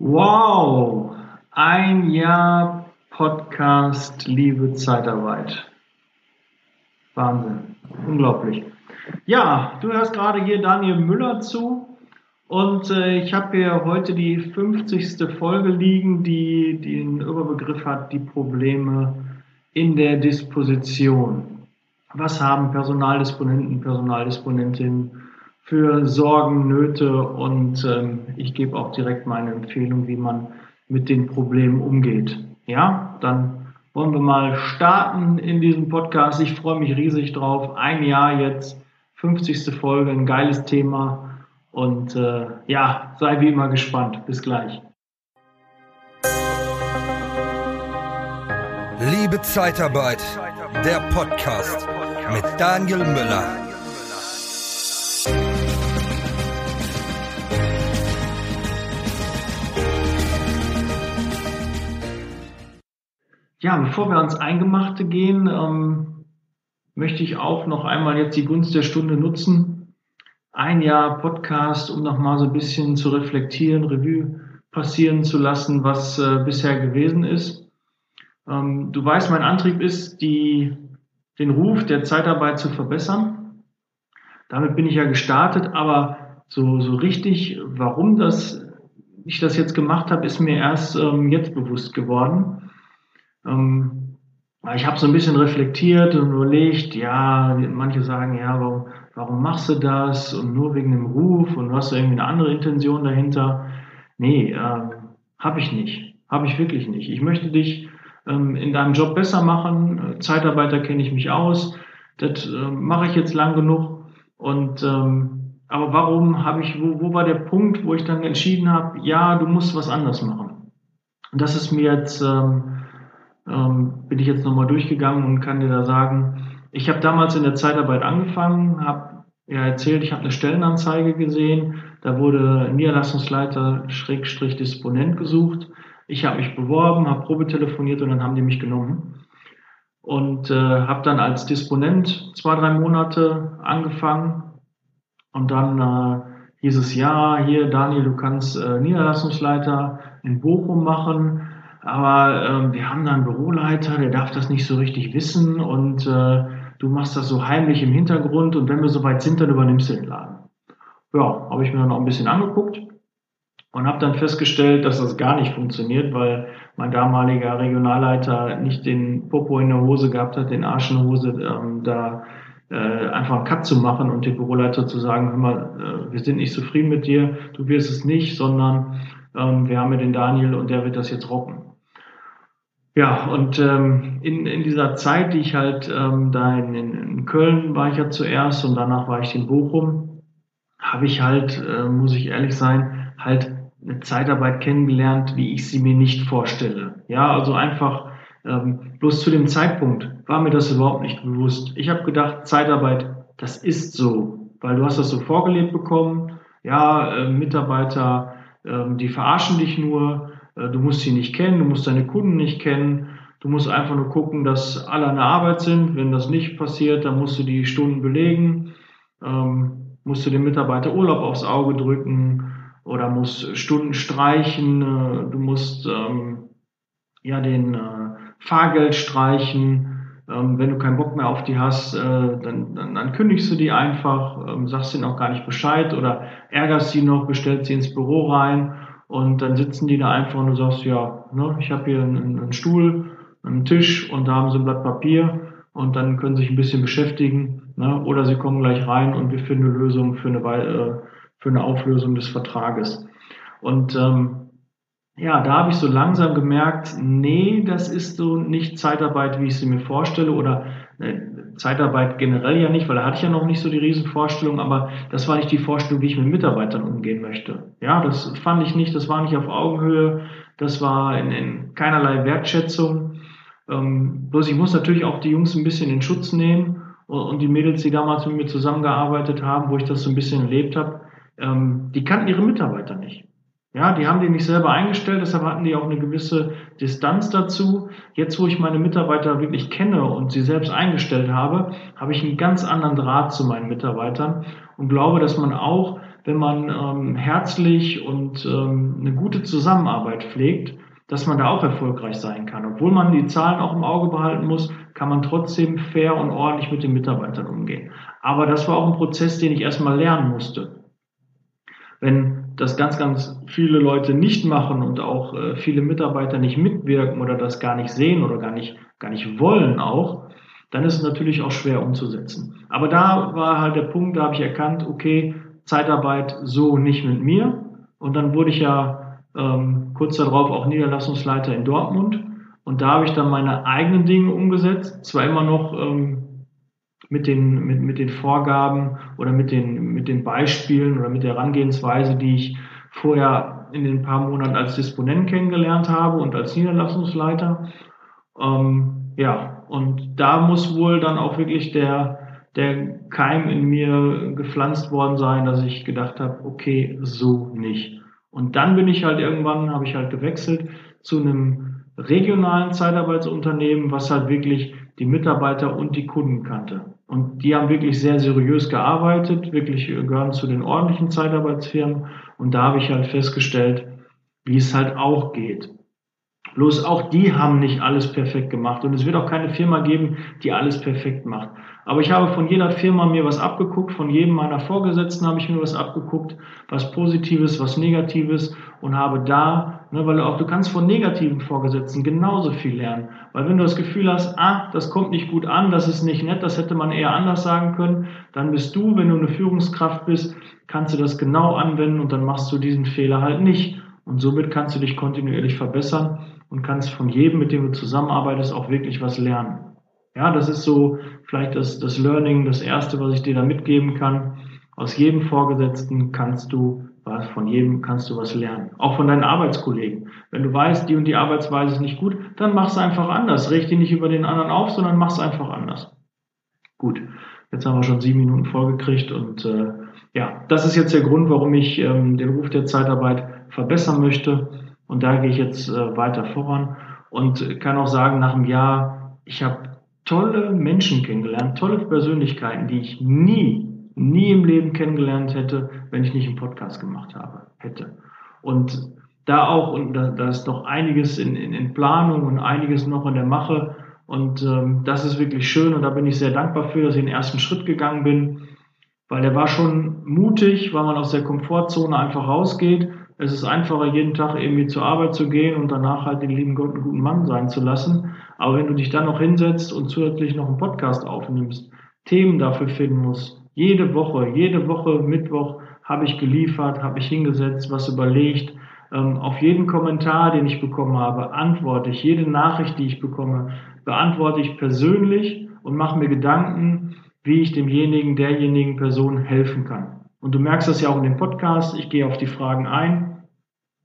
Wow, ein Jahr Podcast Liebe Zeitarbeit. Wahnsinn, unglaublich. Ja, du hörst gerade hier Daniel Müller zu und äh, ich habe hier heute die 50. Folge liegen, die den Überbegriff hat, die Probleme in der Disposition. Was haben Personaldisponenten, Personaldisponentinnen für Sorgen, Nöte und ähm, ich gebe auch direkt meine Empfehlung, wie man mit den Problemen umgeht. Ja, dann wollen wir mal starten in diesem Podcast. Ich freue mich riesig drauf. Ein Jahr jetzt, 50. Folge, ein geiles Thema und äh, ja, sei wie immer gespannt. Bis gleich. Liebe Zeitarbeit, der Podcast mit Daniel Müller. Ja, bevor wir ans Eingemachte gehen, ähm, möchte ich auch noch einmal jetzt die Gunst der Stunde nutzen. Ein Jahr Podcast, um noch mal so ein bisschen zu reflektieren, Revue passieren zu lassen, was äh, bisher gewesen ist. Ähm, du weißt, mein Antrieb ist, die, den Ruf der Zeitarbeit zu verbessern. Damit bin ich ja gestartet, aber so, so richtig, warum das, ich das jetzt gemacht habe, ist mir erst ähm, jetzt bewusst geworden. Ähm, ich habe so ein bisschen reflektiert und überlegt, ja, manche sagen, ja, warum, warum machst du das? Und nur wegen dem Ruf und du hast irgendwie eine andere Intention dahinter. Nee, äh, habe ich nicht. Habe ich wirklich nicht. Ich möchte dich ähm, in deinem Job besser machen. Zeitarbeiter kenne ich mich aus. Das äh, mache ich jetzt lang genug. Und ähm, aber warum habe ich, wo, wo war der Punkt, wo ich dann entschieden habe, ja, du musst was anders machen? Und das ist mir jetzt ähm, ähm, bin ich jetzt nochmal durchgegangen und kann dir da sagen, ich habe damals in der Zeitarbeit angefangen, habe ja erzählt, ich habe eine Stellenanzeige gesehen, da wurde Niederlassungsleiter Schrägstrich Disponent gesucht. Ich habe mich beworben, habe Probe telefoniert und dann haben die mich genommen. Und äh, habe dann als Disponent zwei, drei Monate angefangen. Und dann äh, hieß es, ja, hier Daniel, du kannst äh, Niederlassungsleiter in Bochum machen. Aber ähm, wir haben da einen Büroleiter, der darf das nicht so richtig wissen und äh, du machst das so heimlich im Hintergrund und wenn wir soweit sind, dann übernimmst du den Laden. Ja, habe ich mir dann auch ein bisschen angeguckt und habe dann festgestellt, dass das gar nicht funktioniert, weil mein damaliger Regionalleiter nicht den Popo in der Hose gehabt hat, den Arsch in der Hose, ähm, da äh, einfach einen Cut zu machen und dem Büroleiter zu sagen, hör mal, äh, wir sind nicht zufrieden mit dir, du wirst es nicht, sondern ähm, wir haben ja den Daniel und der wird das jetzt rocken. Ja, und ähm, in, in dieser Zeit, die ich halt ähm, da in, in Köln war ich ja zuerst und danach war ich in Bochum, habe ich halt, äh, muss ich ehrlich sein, halt eine Zeitarbeit kennengelernt, wie ich sie mir nicht vorstelle. Ja, also einfach ähm, bloß zu dem Zeitpunkt war mir das überhaupt nicht bewusst. Ich habe gedacht, Zeitarbeit, das ist so, weil du hast das so vorgelebt bekommen. Ja, äh, Mitarbeiter, äh, die verarschen dich nur du musst sie nicht kennen, du musst deine Kunden nicht kennen. Du musst einfach nur gucken, dass alle an der Arbeit sind. Wenn das nicht passiert, dann musst du die Stunden belegen, ähm, musst du dem Mitarbeiter Urlaub aufs Auge drücken oder musst Stunden streichen. Äh, du musst ähm, ja den äh, Fahrgeld streichen. Ähm, wenn du keinen Bock mehr auf die hast, äh, dann, dann, dann kündigst du die einfach, ähm, sagst ihnen auch gar nicht Bescheid oder ärgerst sie noch, bestellst sie ins Büro rein und dann sitzen die da einfach und du sagst, ja, ne, ich habe hier einen, einen Stuhl, einen Tisch und da haben sie ein Blatt Papier und dann können sie sich ein bisschen beschäftigen. Ne? Oder sie kommen gleich rein und wir finden eine Lösung für eine, äh, für eine Auflösung des Vertrages. Und ähm, ja, da habe ich so langsam gemerkt, nee, das ist so nicht Zeitarbeit, wie ich sie mir vorstelle, oder äh, Zeitarbeit generell ja nicht, weil da hatte ich ja noch nicht so die Riesenvorstellung, aber das war nicht die Vorstellung, wie ich mit Mitarbeitern umgehen möchte. Ja, das fand ich nicht, das war nicht auf Augenhöhe, das war in, in keinerlei Wertschätzung. Ähm, bloß ich muss natürlich auch die Jungs ein bisschen in Schutz nehmen und, und die Mädels, die damals mit mir zusammengearbeitet haben, wo ich das so ein bisschen erlebt habe, ähm, die kannten ihre Mitarbeiter nicht. Ja, die haben die nicht selber eingestellt, deshalb hatten die auch eine gewisse Distanz dazu. Jetzt, wo ich meine Mitarbeiter wirklich kenne und sie selbst eingestellt habe, habe ich einen ganz anderen Draht zu meinen Mitarbeitern und glaube, dass man auch, wenn man ähm, herzlich und ähm, eine gute Zusammenarbeit pflegt, dass man da auch erfolgreich sein kann. Obwohl man die Zahlen auch im Auge behalten muss, kann man trotzdem fair und ordentlich mit den Mitarbeitern umgehen. Aber das war auch ein Prozess, den ich erstmal lernen musste. Wenn das ganz, ganz viele Leute nicht machen und auch äh, viele Mitarbeiter nicht mitwirken oder das gar nicht sehen oder gar nicht, gar nicht wollen auch, dann ist es natürlich auch schwer umzusetzen. Aber da war halt der Punkt, da habe ich erkannt, okay, Zeitarbeit so nicht mit mir. Und dann wurde ich ja ähm, kurz darauf auch Niederlassungsleiter in Dortmund. Und da habe ich dann meine eigenen Dinge umgesetzt, zwar immer noch ähm, mit, den, mit, mit den Vorgaben oder mit den, mit den Beispielen oder mit der Herangehensweise, die ich vorher in den paar Monaten als Disponent kennengelernt habe und als Niederlassungsleiter. Ähm, ja, und da muss wohl dann auch wirklich der, der Keim in mir gepflanzt worden sein, dass ich gedacht habe, okay, so nicht. Und dann bin ich halt irgendwann, habe ich halt gewechselt zu einem regionalen Zeitarbeitsunternehmen, was halt wirklich die Mitarbeiter und die Kunden kannte. Und die haben wirklich sehr seriös gearbeitet, wirklich gehören zu den ordentlichen Zeitarbeitsfirmen. Und da habe ich halt festgestellt, wie es halt auch geht. Bloß auch die haben nicht alles perfekt gemacht und es wird auch keine Firma geben, die alles perfekt macht. Aber ich habe von jeder Firma mir was abgeguckt, von jedem meiner Vorgesetzten habe ich mir was abgeguckt, was Positives, was Negatives und habe da, ne, weil auch du kannst von negativen Vorgesetzten genauso viel lernen. Weil wenn du das Gefühl hast, ah, das kommt nicht gut an, das ist nicht nett, das hätte man eher anders sagen können, dann bist du, wenn du eine Führungskraft bist, kannst du das genau anwenden und dann machst du diesen Fehler halt nicht. Und somit kannst du dich kontinuierlich verbessern und kannst von jedem, mit dem du zusammenarbeitest, auch wirklich was lernen. Ja, das ist so vielleicht das, das Learning, das erste, was ich dir da mitgeben kann. Aus jedem Vorgesetzten kannst du was, von jedem kannst du was lernen. Auch von deinen Arbeitskollegen. Wenn du weißt, die und die Arbeitsweise ist nicht gut, dann mach es einfach anders. Richte nicht über den anderen auf, sondern mach es einfach anders. Gut, jetzt haben wir schon sieben Minuten vollgekriegt und äh, ja, das ist jetzt der Grund, warum ich ähm, den Ruf der Zeitarbeit verbessern möchte. Und da gehe ich jetzt äh, weiter voran und kann auch sagen, nach einem Jahr, ich habe tolle Menschen kennengelernt, tolle Persönlichkeiten, die ich nie, nie im Leben kennengelernt hätte, wenn ich nicht einen Podcast gemacht habe, hätte. Und da auch, und da, da ist noch einiges in, in, in Planung und einiges noch in der Mache. Und ähm, das ist wirklich schön und da bin ich sehr dankbar für, dass ich den ersten Schritt gegangen bin, weil der war schon mutig, weil man aus der Komfortzone einfach rausgeht es ist einfacher, jeden Tag irgendwie zur Arbeit zu gehen und danach halt den lieben Gott einen guten Mann sein zu lassen. Aber wenn du dich dann noch hinsetzt und zusätzlich noch einen Podcast aufnimmst, Themen dafür finden musst, jede Woche, jede Woche Mittwoch habe ich geliefert, habe ich hingesetzt, was überlegt. Ähm, auf jeden Kommentar, den ich bekommen habe, antworte ich. Jede Nachricht, die ich bekomme, beantworte ich persönlich und mache mir Gedanken, wie ich demjenigen, derjenigen Person helfen kann. Und du merkst das ja auch in dem Podcast. Ich gehe auf die Fragen ein.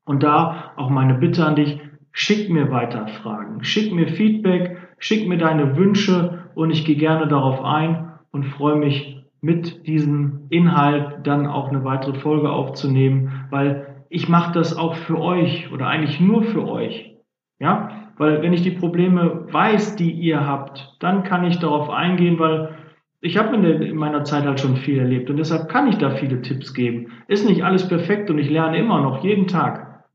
Und da auch meine Bitte an dich, schick mir weiter Fragen, schick mir Feedback, schick mir deine Wünsche und ich gehe gerne darauf ein und freue mich mit diesem Inhalt dann auch eine weitere Folge aufzunehmen, weil ich mache das auch für euch oder eigentlich nur für euch. Ja, weil wenn ich die Probleme weiß, die ihr habt, dann kann ich darauf eingehen, weil ich habe in, in, meiner Zeit halt schon viel erlebt und deshalb kann ich da viele Tipps geben. Ist nicht alles perfekt und ich lerne immer noch jeden Tag.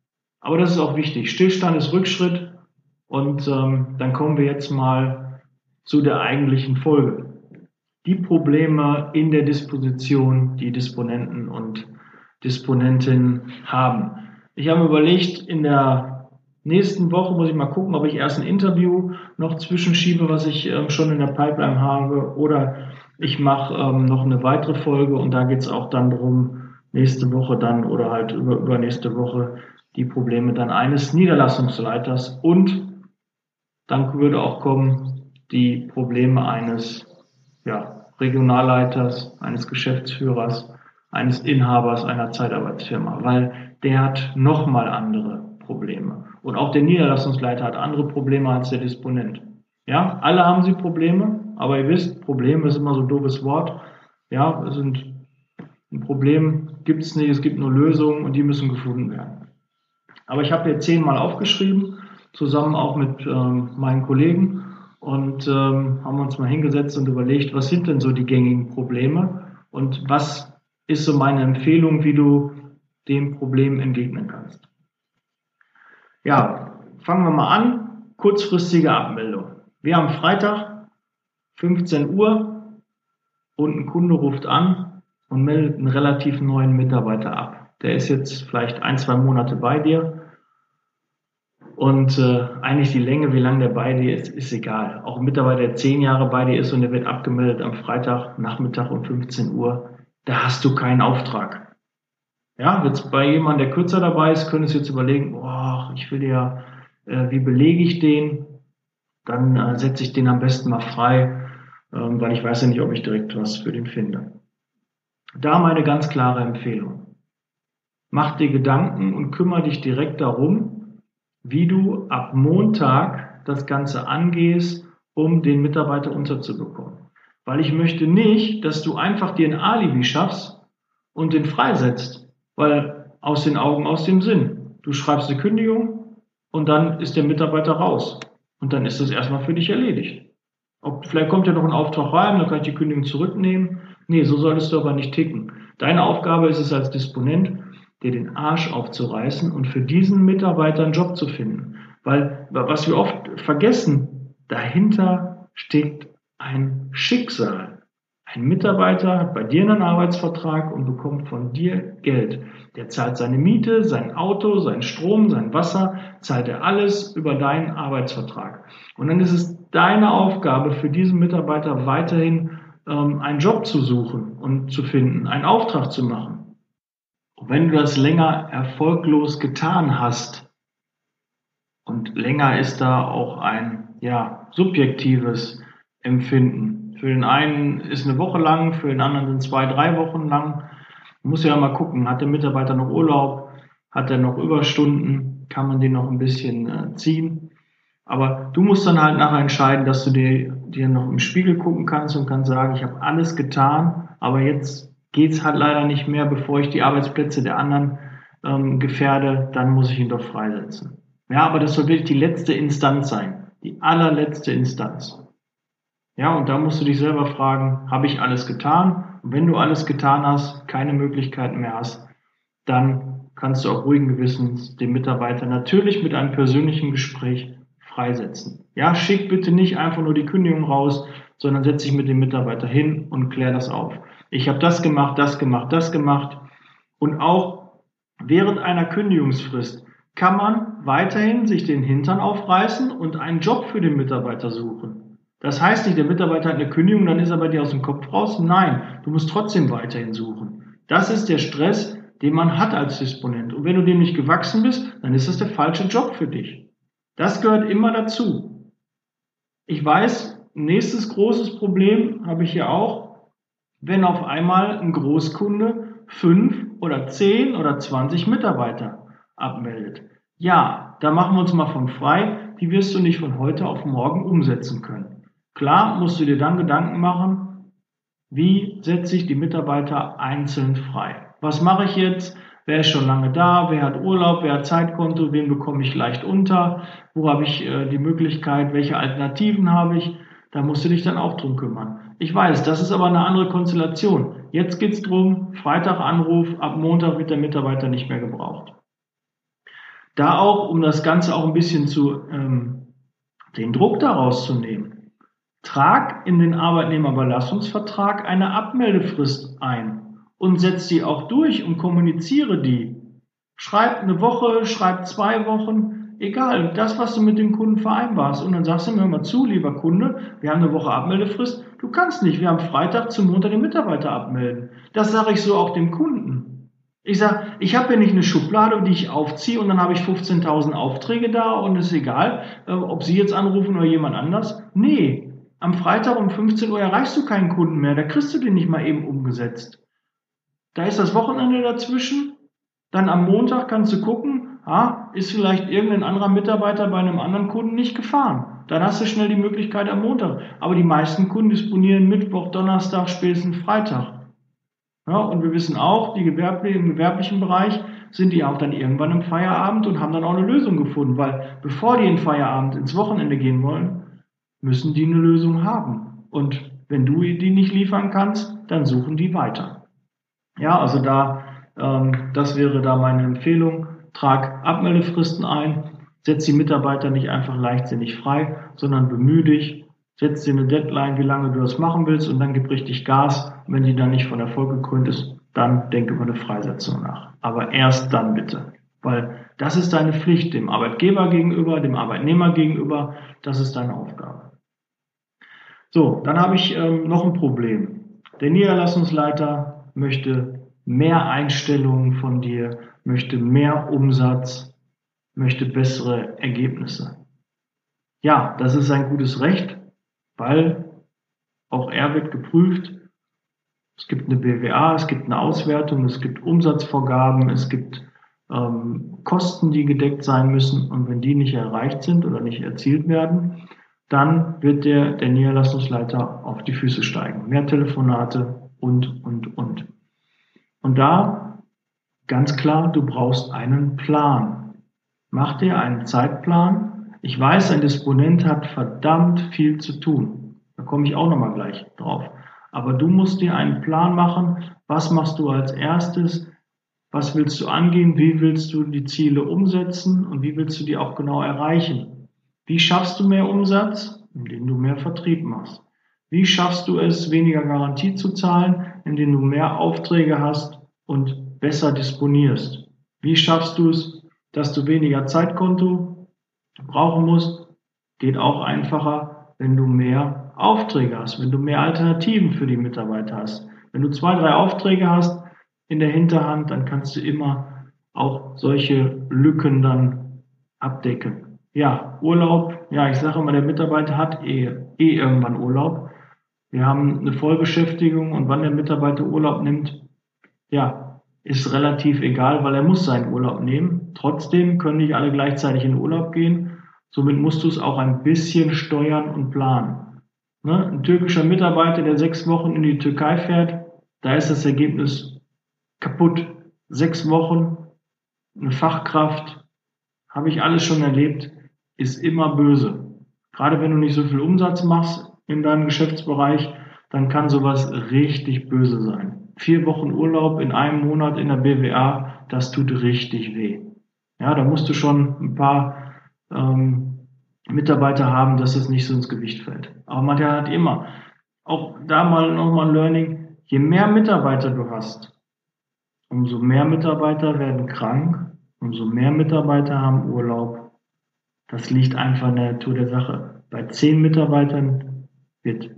Aber das ist auch wichtig. Stillstand ist Rückschritt und ähm, dann kommen wir jetzt mal zu der eigentlichen Folge. Die Probleme in der Disposition, die Disponenten und Disponentinnen haben. Ich habe überlegt, in der nächsten Woche muss ich mal gucken, ob ich erst ein Interview noch zwischenschiebe, was ich ähm, schon in der Pipeline habe, oder ich mache ähm, noch eine weitere Folge und da geht es auch dann darum, nächste Woche dann oder halt über, übernächste Woche die Probleme dann eines Niederlassungsleiters und dann würde auch kommen die Probleme eines ja, Regionalleiters, eines Geschäftsführers, eines Inhabers einer Zeitarbeitsfirma, weil der hat nochmal andere Probleme. Und auch der Niederlassungsleiter hat andere Probleme als der Disponent. Ja, alle haben sie Probleme, aber ihr wisst, Probleme ist immer so ein doofes Wort. Ja, es sind ein Problem gibt es nicht, es gibt nur Lösungen und die müssen gefunden werden. Aber ich habe hier zehnmal aufgeschrieben, zusammen auch mit ähm, meinen Kollegen und ähm, haben uns mal hingesetzt und überlegt, was sind denn so die gängigen Probleme und was ist so meine Empfehlung, wie du dem Problem entgegnen kannst. Ja, fangen wir mal an. Kurzfristige Abmeldung. Wir haben Freitag, 15 Uhr und ein Kunde ruft an und meldet einen relativ neuen Mitarbeiter ab. Der ist jetzt vielleicht ein, zwei Monate bei dir und äh, eigentlich die Länge, wie lange der bei dir ist, ist egal. Auch ein Mitarbeiter, der zehn Jahre bei dir ist und der wird abgemeldet am Freitag, Nachmittag um 15 Uhr, da hast du keinen Auftrag. Ja, jetzt bei jemandem, der kürzer dabei ist, könntest du jetzt überlegen, oh, ich will ja, äh, wie belege ich den? Dann äh, setze ich den am besten mal frei, ähm, weil ich weiß ja nicht, ob ich direkt was für den finde. Da meine ganz klare Empfehlung. Mach dir Gedanken und kümmere dich direkt darum, wie du ab Montag das Ganze angehst, um den Mitarbeiter unterzubekommen. Weil ich möchte nicht, dass du einfach dir ein Alibi schaffst und den freisetzt, weil aus den Augen, aus dem Sinn. Du schreibst eine Kündigung und dann ist der Mitarbeiter raus. Und dann ist das erstmal für dich erledigt. Ob, vielleicht kommt ja noch ein Auftrag rein, dann kann ich die Kündigung zurücknehmen. Nee, so solltest du aber nicht ticken. Deine Aufgabe ist es als Disponent, dir den Arsch aufzureißen und für diesen Mitarbeiter einen Job zu finden. Weil, was wir oft vergessen, dahinter steckt ein Schicksal. Ein Mitarbeiter hat bei dir einen Arbeitsvertrag und bekommt von dir Geld. Der zahlt seine Miete, sein Auto, sein Strom, sein Wasser, zahlt er alles über deinen Arbeitsvertrag. Und dann ist es deine Aufgabe für diesen Mitarbeiter weiterhin ähm, einen Job zu suchen und zu finden, einen Auftrag zu machen. Und wenn du das länger erfolglos getan hast, und länger ist da auch ein ja, subjektives Empfinden. Für den einen ist eine Woche lang, für den anderen sind zwei, drei Wochen lang. Man muss ja mal gucken, hat der Mitarbeiter noch Urlaub, hat er noch Überstunden, kann man den noch ein bisschen äh, ziehen. Aber du musst dann halt nachher entscheiden, dass du dir, dir noch im Spiegel gucken kannst und kannst sagen, ich habe alles getan, aber jetzt geht es halt leider nicht mehr, bevor ich die Arbeitsplätze der anderen ähm, gefährde, dann muss ich ihn doch freisetzen. Ja, aber das soll wirklich die letzte Instanz sein, die allerletzte Instanz. Ja, und da musst du dich selber fragen, habe ich alles getan? Und wenn du alles getan hast, keine Möglichkeiten mehr hast, dann kannst du auch ruhigen Gewissens den Mitarbeiter natürlich mit einem persönlichen Gespräch freisetzen. Ja, schick bitte nicht einfach nur die Kündigung raus, sondern setz dich mit dem Mitarbeiter hin und klär das auf ich habe das gemacht, das gemacht, das gemacht. Und auch während einer Kündigungsfrist kann man weiterhin sich den Hintern aufreißen und einen Job für den Mitarbeiter suchen. Das heißt nicht, der Mitarbeiter hat eine Kündigung, dann ist er bei dir aus dem Kopf raus. Nein, du musst trotzdem weiterhin suchen. Das ist der Stress, den man hat als Disponent. Und wenn du dem nicht gewachsen bist, dann ist das der falsche Job für dich. Das gehört immer dazu. Ich weiß, nächstes großes Problem habe ich hier auch wenn auf einmal ein Großkunde fünf oder zehn oder zwanzig Mitarbeiter abmeldet. Ja, da machen wir uns mal von frei, die wirst du nicht von heute auf morgen umsetzen können. Klar musst du dir dann Gedanken machen, wie setze ich die Mitarbeiter einzeln frei? Was mache ich jetzt? Wer ist schon lange da? Wer hat Urlaub? Wer hat Zeitkonto? Wen bekomme ich leicht unter? Wo habe ich äh, die Möglichkeit? Welche Alternativen habe ich? Da musst du dich dann auch drum kümmern. Ich weiß, das ist aber eine andere Konstellation. Jetzt geht's drum, Freitag Anruf, ab Montag wird der Mitarbeiter nicht mehr gebraucht. Da auch, um das Ganze auch ein bisschen zu, ähm, den Druck daraus zu nehmen, trag in den Arbeitnehmerüberlassungsvertrag eine Abmeldefrist ein und setz die auch durch und kommuniziere die. Schreib eine Woche, schreib zwei Wochen, egal, das, was du mit dem Kunden vereinbarst. Und dann sagst du mir mal zu, lieber Kunde, wir haben eine Woche Abmeldefrist. Du kannst nicht, wir haben Freitag zum Montag den Mitarbeiter abmelden. Das sage ich so auch dem Kunden. Ich sage, ich habe ja nicht eine Schublade, die ich aufziehe und dann habe ich 15.000 Aufträge da und es ist egal, äh, ob Sie jetzt anrufen oder jemand anders. Nee, am Freitag um 15 Uhr erreichst du keinen Kunden mehr, da kriegst du den nicht mal eben umgesetzt. Da ist das Wochenende dazwischen, dann am Montag kannst du gucken, ah, ist vielleicht irgendein anderer Mitarbeiter bei einem anderen Kunden nicht gefahren. Dann hast du schnell die Möglichkeit am Montag. Aber die meisten Kunden disponieren Mittwoch, Donnerstag, spätestens Freitag. Ja, und wir wissen auch, die Gewerbe, im gewerblichen Bereich sind die auch dann irgendwann im Feierabend und haben dann auch eine Lösung gefunden, weil bevor die in Feierabend ins Wochenende gehen wollen, müssen die eine Lösung haben. Und wenn du die nicht liefern kannst, dann suchen die weiter. Ja, also da, ähm, das wäre da meine Empfehlung. Trag Abmeldefristen ein, setz die Mitarbeiter nicht einfach leichtsinnig frei, sondern bemühe dich, setz dir eine Deadline, wie lange du das machen willst und dann gib richtig Gas. Und wenn die dann nicht von Erfolg gekrönt ist, dann denke über eine Freisetzung nach. Aber erst dann bitte. Weil das ist deine Pflicht dem Arbeitgeber gegenüber, dem Arbeitnehmer gegenüber. Das ist deine Aufgabe. So, dann habe ich ähm, noch ein Problem. Der Niederlassungsleiter möchte mehr Einstellungen von dir, möchte mehr Umsatz, möchte bessere Ergebnisse. Ja, das ist ein gutes Recht, weil auch er wird geprüft. Es gibt eine BWA, es gibt eine Auswertung, es gibt Umsatzvorgaben, es gibt ähm, Kosten, die gedeckt sein müssen. Und wenn die nicht erreicht sind oder nicht erzielt werden, dann wird der, der Niederlassungsleiter auf die Füße steigen. Mehr Telefonate und, und, und. Und da ganz klar, du brauchst einen Plan. Mach dir einen Zeitplan. Ich weiß, ein Disponent hat verdammt viel zu tun. Da komme ich auch nochmal gleich drauf. Aber du musst dir einen Plan machen. Was machst du als erstes? Was willst du angehen? Wie willst du die Ziele umsetzen? Und wie willst du die auch genau erreichen? Wie schaffst du mehr Umsatz? Indem du mehr Vertrieb machst. Wie schaffst du es, weniger Garantie zu zahlen? Indem du mehr Aufträge hast und besser disponierst. Wie schaffst du es, dass du weniger Zeitkonto brauchen musst? Geht auch einfacher, wenn du mehr Aufträge hast, wenn du mehr Alternativen für die Mitarbeiter hast. Wenn du zwei, drei Aufträge hast in der Hinterhand, dann kannst du immer auch solche Lücken dann abdecken. Ja, Urlaub, ja, ich sage immer, der Mitarbeiter hat eh, eh irgendwann Urlaub. Wir haben eine Vollbeschäftigung und wann der Mitarbeiter Urlaub nimmt, ja, ist relativ egal, weil er muss seinen Urlaub nehmen. Trotzdem können nicht alle gleichzeitig in Urlaub gehen. Somit musst du es auch ein bisschen steuern und planen. Ne? Ein türkischer Mitarbeiter, der sechs Wochen in die Türkei fährt, da ist das Ergebnis kaputt. Sechs Wochen, eine Fachkraft, habe ich alles schon erlebt, ist immer böse. Gerade wenn du nicht so viel Umsatz machst in deinem Geschäftsbereich, dann kann sowas richtig böse sein. Vier Wochen Urlaub in einem Monat in der BWA, das tut richtig weh. Ja, da musst du schon ein paar ähm, Mitarbeiter haben, dass es nicht so ins Gewicht fällt. Aber man hat immer, auch da mal nochmal ein Learning, je mehr Mitarbeiter du hast, umso mehr Mitarbeiter werden krank, umso mehr Mitarbeiter haben Urlaub. Das liegt einfach in der Natur der Sache. Bei zehn Mitarbeitern wird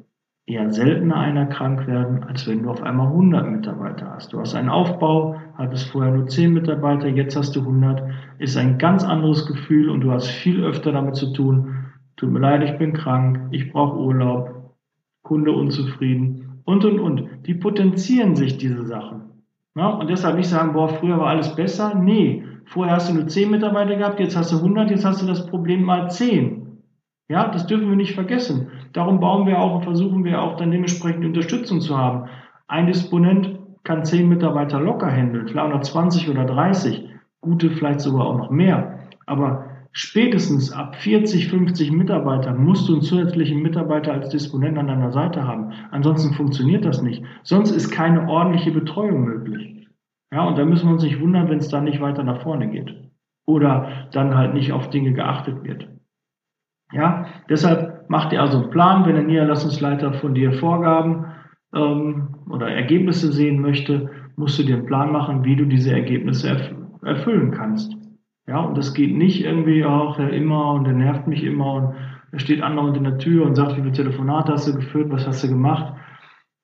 eher seltener einer krank werden, als wenn du auf einmal 100 Mitarbeiter hast. Du hast einen Aufbau, hattest vorher nur 10 Mitarbeiter, jetzt hast du 100, ist ein ganz anderes Gefühl und du hast viel öfter damit zu tun. Tut mir leid, ich bin krank, ich brauche Urlaub, Kunde unzufrieden und, und, und. Die potenzieren sich diese Sachen. Ja, und deshalb nicht sagen, boah, früher war alles besser. Nee, vorher hast du nur 10 Mitarbeiter gehabt, jetzt hast du 100, jetzt hast du das Problem mal 10. Ja, das dürfen wir nicht vergessen. Darum bauen wir auch und versuchen wir auch dann dementsprechend Unterstützung zu haben. Ein Disponent kann zehn Mitarbeiter locker handeln, klar noch 20 oder 30, gute vielleicht sogar auch noch mehr. Aber spätestens ab 40, 50 Mitarbeitern musst du einen zusätzlichen Mitarbeiter als Disponent an deiner Seite haben. Ansonsten funktioniert das nicht. Sonst ist keine ordentliche Betreuung möglich. Ja, und da müssen wir uns nicht wundern, wenn es dann nicht weiter nach vorne geht. Oder dann halt nicht auf Dinge geachtet wird. Ja, deshalb mach dir also einen Plan, wenn der Niederlassungsleiter von dir Vorgaben ähm, oder Ergebnisse sehen möchte, musst du dir einen Plan machen, wie du diese Ergebnisse erf erfüllen kannst. Ja, und das geht nicht irgendwie auch er immer und der nervt mich immer und er steht andauernd in der Tür und sagt, wie viele Telefonate hast du geführt, was hast du gemacht.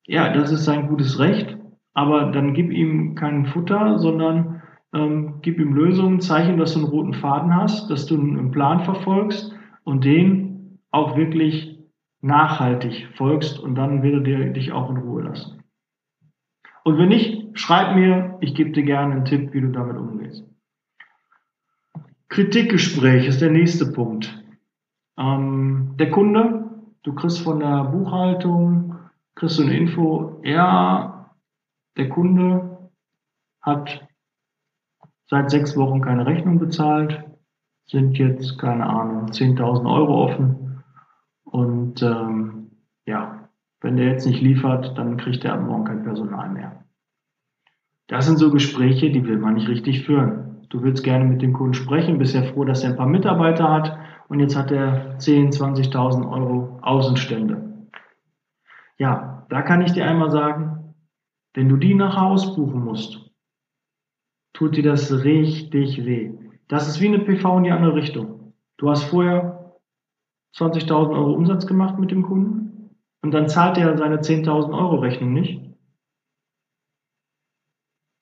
Ja, das ist sein gutes Recht, aber dann gib ihm keinen Futter, sondern ähm, gib ihm Lösungen, zeig ihm, dass du einen roten Faden hast, dass du einen Plan verfolgst und den auch wirklich nachhaltig folgst und dann wird er dich auch in Ruhe lassen. Und wenn nicht, schreib mir, ich gebe dir gerne einen Tipp, wie du damit umgehst. Kritikgespräch ist der nächste Punkt. Ähm, der Kunde, du kriegst von der Buchhaltung, kriegst du eine Info, ja, der Kunde hat seit sechs Wochen keine Rechnung bezahlt, sind jetzt, keine Ahnung, 10.000 Euro offen. Und ähm, ja, wenn der jetzt nicht liefert, dann kriegt er ab morgen kein Personal mehr. Das sind so Gespräche, die will man nicht richtig führen. Du willst gerne mit dem Kunden sprechen, bist ja froh, dass er ein paar Mitarbeiter hat und jetzt hat er 10, 20.000 Euro Außenstände. Ja, da kann ich dir einmal sagen, wenn du die nachher ausbuchen musst, tut dir das richtig weh. Das ist wie eine PV in die andere Richtung. Du hast vorher 20.000 Euro Umsatz gemacht mit dem Kunden und dann zahlt er seine 10.000 Euro Rechnung nicht.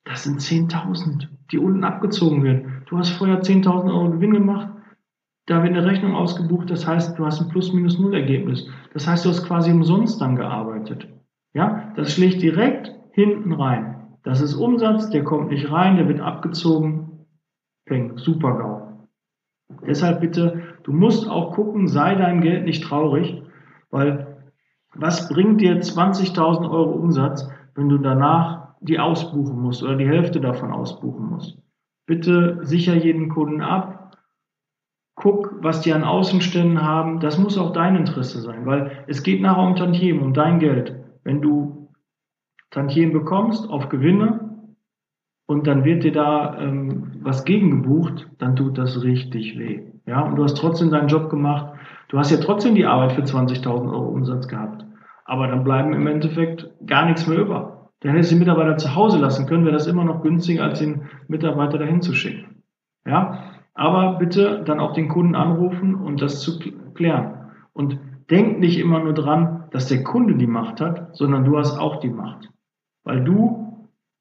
Das sind 10.000, die unten abgezogen werden. Du hast vorher 10.000 Euro Gewinn gemacht, da wird eine Rechnung ausgebucht, das heißt, du hast ein Plus-Minus-Null-Ergebnis. Das heißt, du hast quasi umsonst dann gearbeitet. Ja, das schlägt direkt hinten rein. Das ist Umsatz, der kommt nicht rein, der wird abgezogen. Peng, super GAU. Deshalb bitte, du musst auch gucken, sei dein Geld nicht traurig, weil was bringt dir 20.000 Euro Umsatz, wenn du danach die ausbuchen musst oder die Hälfte davon ausbuchen musst? Bitte sicher jeden Kunden ab, guck, was die an Außenständen haben. Das muss auch dein Interesse sein, weil es geht nachher um Tantiemen, um dein Geld. Wenn du Tantiemen bekommst auf Gewinne und dann wird dir da ähm, was gegengebucht, dann tut das richtig weh. Ja, und du hast trotzdem deinen Job gemacht. Du hast ja trotzdem die Arbeit für 20.000 Euro Umsatz gehabt. Aber dann bleiben im Endeffekt gar nichts mehr über. Dann hättest du den Mitarbeiter zu Hause lassen können, wäre das immer noch günstiger, als den Mitarbeiter dahin zu schicken. Ja, aber bitte dann auch den Kunden anrufen und das zu klären. Und denk nicht immer nur dran, dass der Kunde die Macht hat, sondern du hast auch die Macht. Weil du,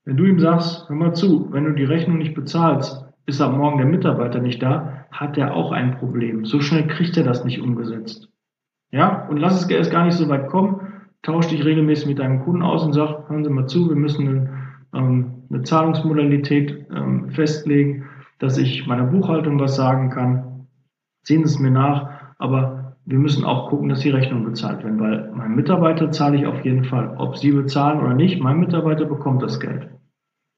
wenn du ihm sagst, hör mal zu, wenn du die Rechnung nicht bezahlst, ist ab morgen der Mitarbeiter nicht da, hat er auch ein Problem. So schnell kriegt er das nicht umgesetzt. Ja, und lass es erst gar nicht so weit kommen. Tausch dich regelmäßig mit deinem Kunden aus und sag, hören Sie mal zu, wir müssen eine, ähm, eine Zahlungsmodalität ähm, festlegen dass ich meiner Buchhaltung was sagen kann. Sehen Sie es mir nach, aber wir müssen auch gucken, dass die Rechnungen bezahlt werden, weil mein Mitarbeiter zahle ich auf jeden Fall. Ob Sie bezahlen oder nicht, mein Mitarbeiter bekommt das Geld.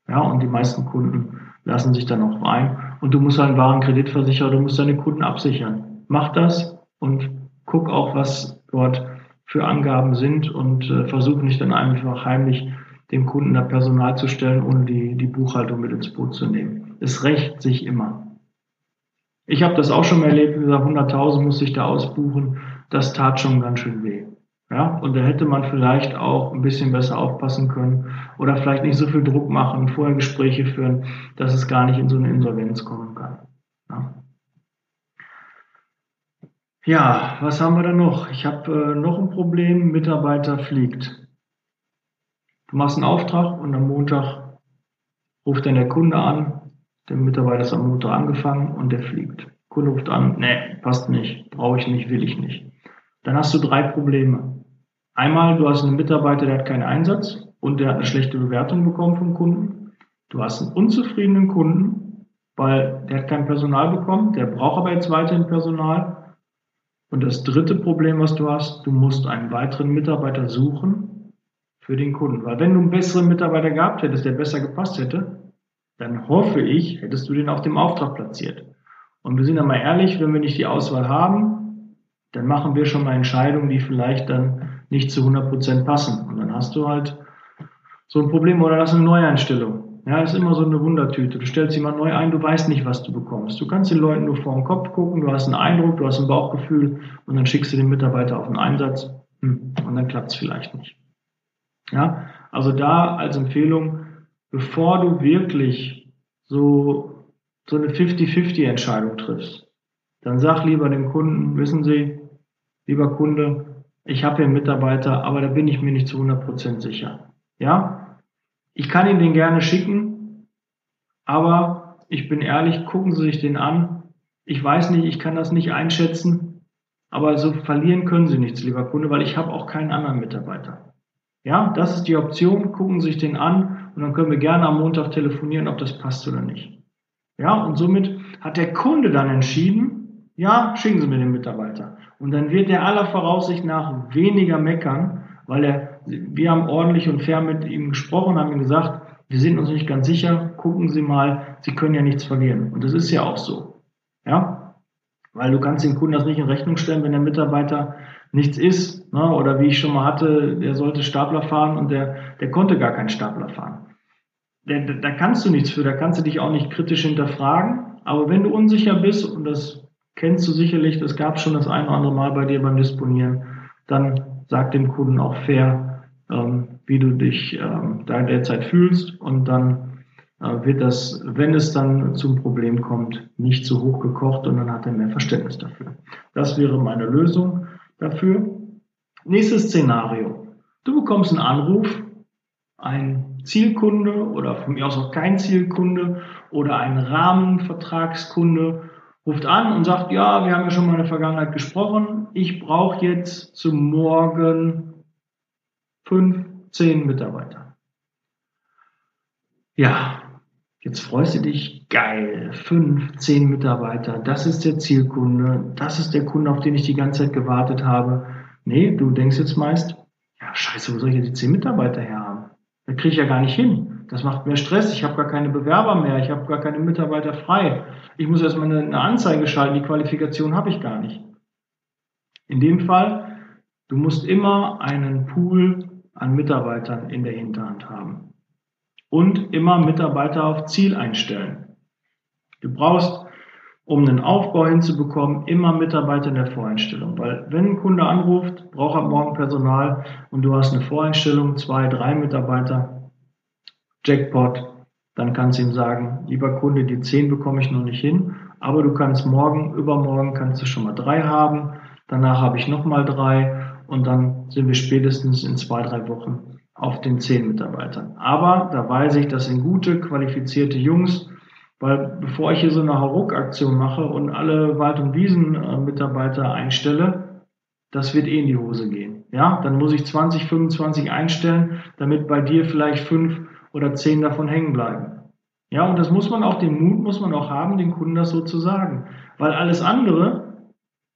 Ja, und die meisten Kunden lassen sich dann auch ein. Und du musst einen wahren Kreditversicherer, du musst deine Kunden absichern. Mach das und guck auch, was dort für Angaben sind und äh, versuch nicht dann einfach heimlich dem Kunden da Personal zu stellen, ohne die, die Buchhaltung mit ins Boot zu nehmen. Es rächt sich immer. Ich habe das auch schon mal erlebt, wie gesagt, 100.000 muss ich da ausbuchen. Das tat schon ganz schön weh. Ja, und da hätte man vielleicht auch ein bisschen besser aufpassen können oder vielleicht nicht so viel Druck machen, vorher Gespräche führen, dass es gar nicht in so eine Insolvenz kommen kann. Ja, ja was haben wir da noch? Ich habe äh, noch ein Problem, Mitarbeiter fliegt. Du machst einen Auftrag und am Montag ruft dann der Kunde an, der Mitarbeiter ist am Montag angefangen und der fliegt. Kunde ruft an, nee, passt nicht, brauche ich nicht, will ich nicht. Dann hast du drei Probleme. Einmal, du hast einen Mitarbeiter, der hat keinen Einsatz und der hat eine schlechte Bewertung bekommen vom Kunden. Du hast einen unzufriedenen Kunden, weil der hat kein Personal bekommen, der braucht aber jetzt weiterhin Personal. Und das dritte Problem, was du hast, du musst einen weiteren Mitarbeiter suchen, für den Kunden. Weil wenn du einen besseren Mitarbeiter gehabt hättest, der besser gepasst hätte, dann hoffe ich, hättest du den auf dem Auftrag platziert. Und wir sind einmal ehrlich, wenn wir nicht die Auswahl haben, dann machen wir schon mal Entscheidungen, die vielleicht dann nicht zu 100 Prozent passen. Und dann hast du halt so ein Problem oder hast eine Neueinstellung. Ja, ist immer so eine Wundertüte. Du stellst jemand neu ein, du weißt nicht, was du bekommst. Du kannst den Leuten nur vor den Kopf gucken, du hast einen Eindruck, du hast ein Bauchgefühl und dann schickst du den Mitarbeiter auf einen Einsatz hm, und dann klappt es vielleicht nicht. Ja, also da als Empfehlung, bevor du wirklich so, so eine 50-50 Entscheidung triffst, dann sag lieber dem Kunden, wissen Sie, lieber Kunde, ich habe hier einen Mitarbeiter, aber da bin ich mir nicht zu 100% sicher. Ja, ich kann Ihnen den gerne schicken, aber ich bin ehrlich, gucken Sie sich den an. Ich weiß nicht, ich kann das nicht einschätzen, aber so verlieren können Sie nichts, lieber Kunde, weil ich habe auch keinen anderen Mitarbeiter. Ja, das ist die Option. Gucken Sie sich den an und dann können wir gerne am Montag telefonieren, ob das passt oder nicht. Ja, und somit hat der Kunde dann entschieden, ja, schicken Sie mir den Mitarbeiter. Und dann wird er aller Voraussicht nach weniger meckern, weil er, wir haben ordentlich und fair mit ihm gesprochen, haben ihm gesagt, wir sind uns nicht ganz sicher, gucken Sie mal, Sie können ja nichts verlieren. Und das ist ja auch so. Ja, weil du kannst den Kunden das nicht in Rechnung stellen, wenn der Mitarbeiter nichts ist. Ne? Oder wie ich schon mal hatte, der sollte Stapler fahren und der, der konnte gar keinen Stapler fahren. Da, da kannst du nichts für, da kannst du dich auch nicht kritisch hinterfragen. Aber wenn du unsicher bist, und das kennst du sicherlich, das gab schon das ein oder andere Mal bei dir beim Disponieren, dann sag dem Kunden auch fair, ähm, wie du dich ähm, da derzeit fühlst und dann äh, wird das, wenn es dann zum Problem kommt, nicht so hoch gekocht und dann hat er mehr Verständnis dafür. Das wäre meine Lösung dafür. Nächstes Szenario. Du bekommst einen Anruf, ein Zielkunde oder von mir aus auch kein Zielkunde oder ein Rahmenvertragskunde ruft an und sagt, ja, wir haben ja schon mal in der Vergangenheit gesprochen, ich brauche jetzt zum Morgen fünf, zehn Mitarbeiter. Ja, jetzt freust du dich, geil, fünf, zehn Mitarbeiter, das ist der Zielkunde, das ist der Kunde, auf den ich die ganze Zeit gewartet habe. Nee, du denkst jetzt meist, ja, scheiße, wo soll ich jetzt die zehn Mitarbeiter her haben? Das kriege ich ja gar nicht hin. Das macht mehr Stress. Ich habe gar keine Bewerber mehr. Ich habe gar keine Mitarbeiter frei. Ich muss erstmal eine, eine Anzeige schalten. Die Qualifikation habe ich gar nicht. In dem Fall, du musst immer einen Pool an Mitarbeitern in der Hinterhand haben. Und immer Mitarbeiter auf Ziel einstellen. Du brauchst, um einen Aufbau hinzubekommen, immer Mitarbeiter in der Voreinstellung. Weil wenn ein Kunde anruft, braucht er morgen Personal und du hast eine Voreinstellung, zwei, drei Mitarbeiter, Jackpot, dann kannst du ihm sagen, lieber Kunde, die zehn bekomme ich noch nicht hin, aber du kannst morgen, übermorgen kannst du schon mal drei haben, danach habe ich nochmal drei und dann sind wir spätestens in zwei, drei Wochen auf den zehn Mitarbeitern. Aber da weiß ich, das sind gute, qualifizierte Jungs, weil bevor ich hier so eine Hauruck-Aktion mache und alle Wald- und Wiesen-Mitarbeiter einstelle, das wird eh in die Hose gehen. Ja, dann muss ich 20, 25 einstellen, damit bei dir vielleicht fünf oder zehn davon hängen bleiben. Ja, und das muss man auch, den Mut muss man auch haben, den Kunden das so zu sagen. Weil alles andere,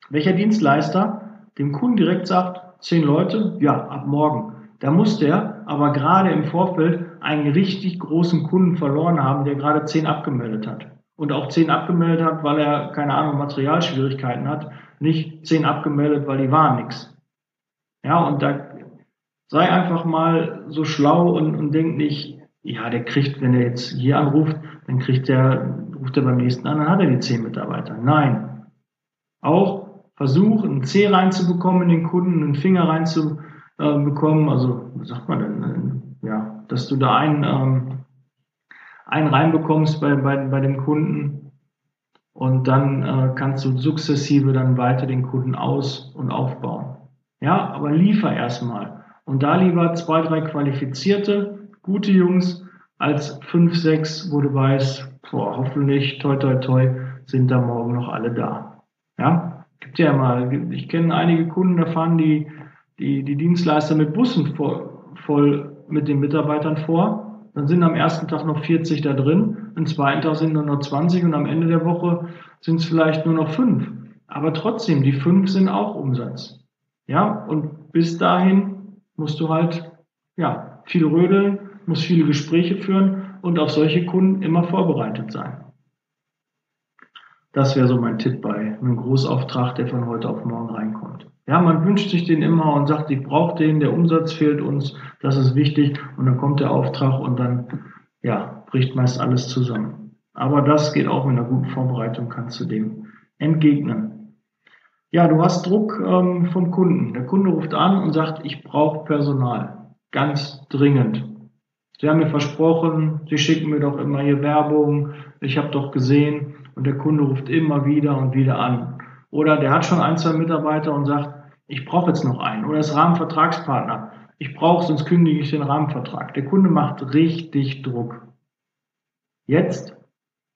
welcher Dienstleister dem Kunden direkt sagt, zehn Leute, ja, ab morgen. Da muss der aber gerade im Vorfeld einen richtig großen Kunden verloren haben, der gerade zehn abgemeldet hat. Und auch zehn abgemeldet hat, weil er, keine Ahnung, Materialschwierigkeiten hat. Nicht zehn abgemeldet, weil die waren nix. Ja, und da sei einfach mal so schlau und, und denk nicht, ja, der kriegt, wenn er jetzt hier anruft, dann kriegt der, ruft er beim nächsten an, dann hat er die zehn Mitarbeiter. Nein. Auch Versuch, einen C reinzubekommen in den Kunden, einen Finger reinzubekommen, also, was sagt man denn, dass du da einen, ähm, einen reinbekommst bei, bei, bei dem Kunden und dann äh, kannst du sukzessive dann weiter den Kunden aus- und aufbauen. Ja, aber liefer erstmal. Und da lieber zwei, drei qualifizierte, gute Jungs als fünf, sechs, wo du weißt, boah, hoffentlich, toi, toi, toi, sind da morgen noch alle da. Ja, gibt ja mal, ich kenne einige Kunden, da fahren die, die, die Dienstleister mit Bussen voll, voll mit den Mitarbeitern vor. Dann sind am ersten Tag noch 40 da drin, am zweiten Tag sind nur noch 20 und am Ende der Woche sind es vielleicht nur noch fünf. Aber trotzdem, die fünf sind auch Umsatz. Ja, und bis dahin musst du halt, ja, viel rödeln, musst viele Gespräche führen und auf solche Kunden immer vorbereitet sein. Das wäre so mein Tipp bei einem Großauftrag, der von heute auf morgen reinkommt. Ja, man wünscht sich den immer und sagt, ich brauche den, der Umsatz fehlt uns, das ist wichtig. Und dann kommt der Auftrag und dann, ja, bricht meist alles zusammen. Aber das geht auch mit einer guten Vorbereitung, kannst du dem entgegnen. Ja, du hast Druck ähm, vom Kunden. Der Kunde ruft an und sagt, ich brauche Personal. Ganz dringend. Sie haben mir versprochen, Sie schicken mir doch immer hier Werbung. Ich habe doch gesehen, und der Kunde ruft immer wieder und wieder an. Oder der hat schon ein, zwei Mitarbeiter und sagt, ich brauche jetzt noch einen. Oder ist Rahmenvertragspartner. Ich brauche, sonst kündige ich den Rahmenvertrag. Der Kunde macht richtig Druck. Jetzt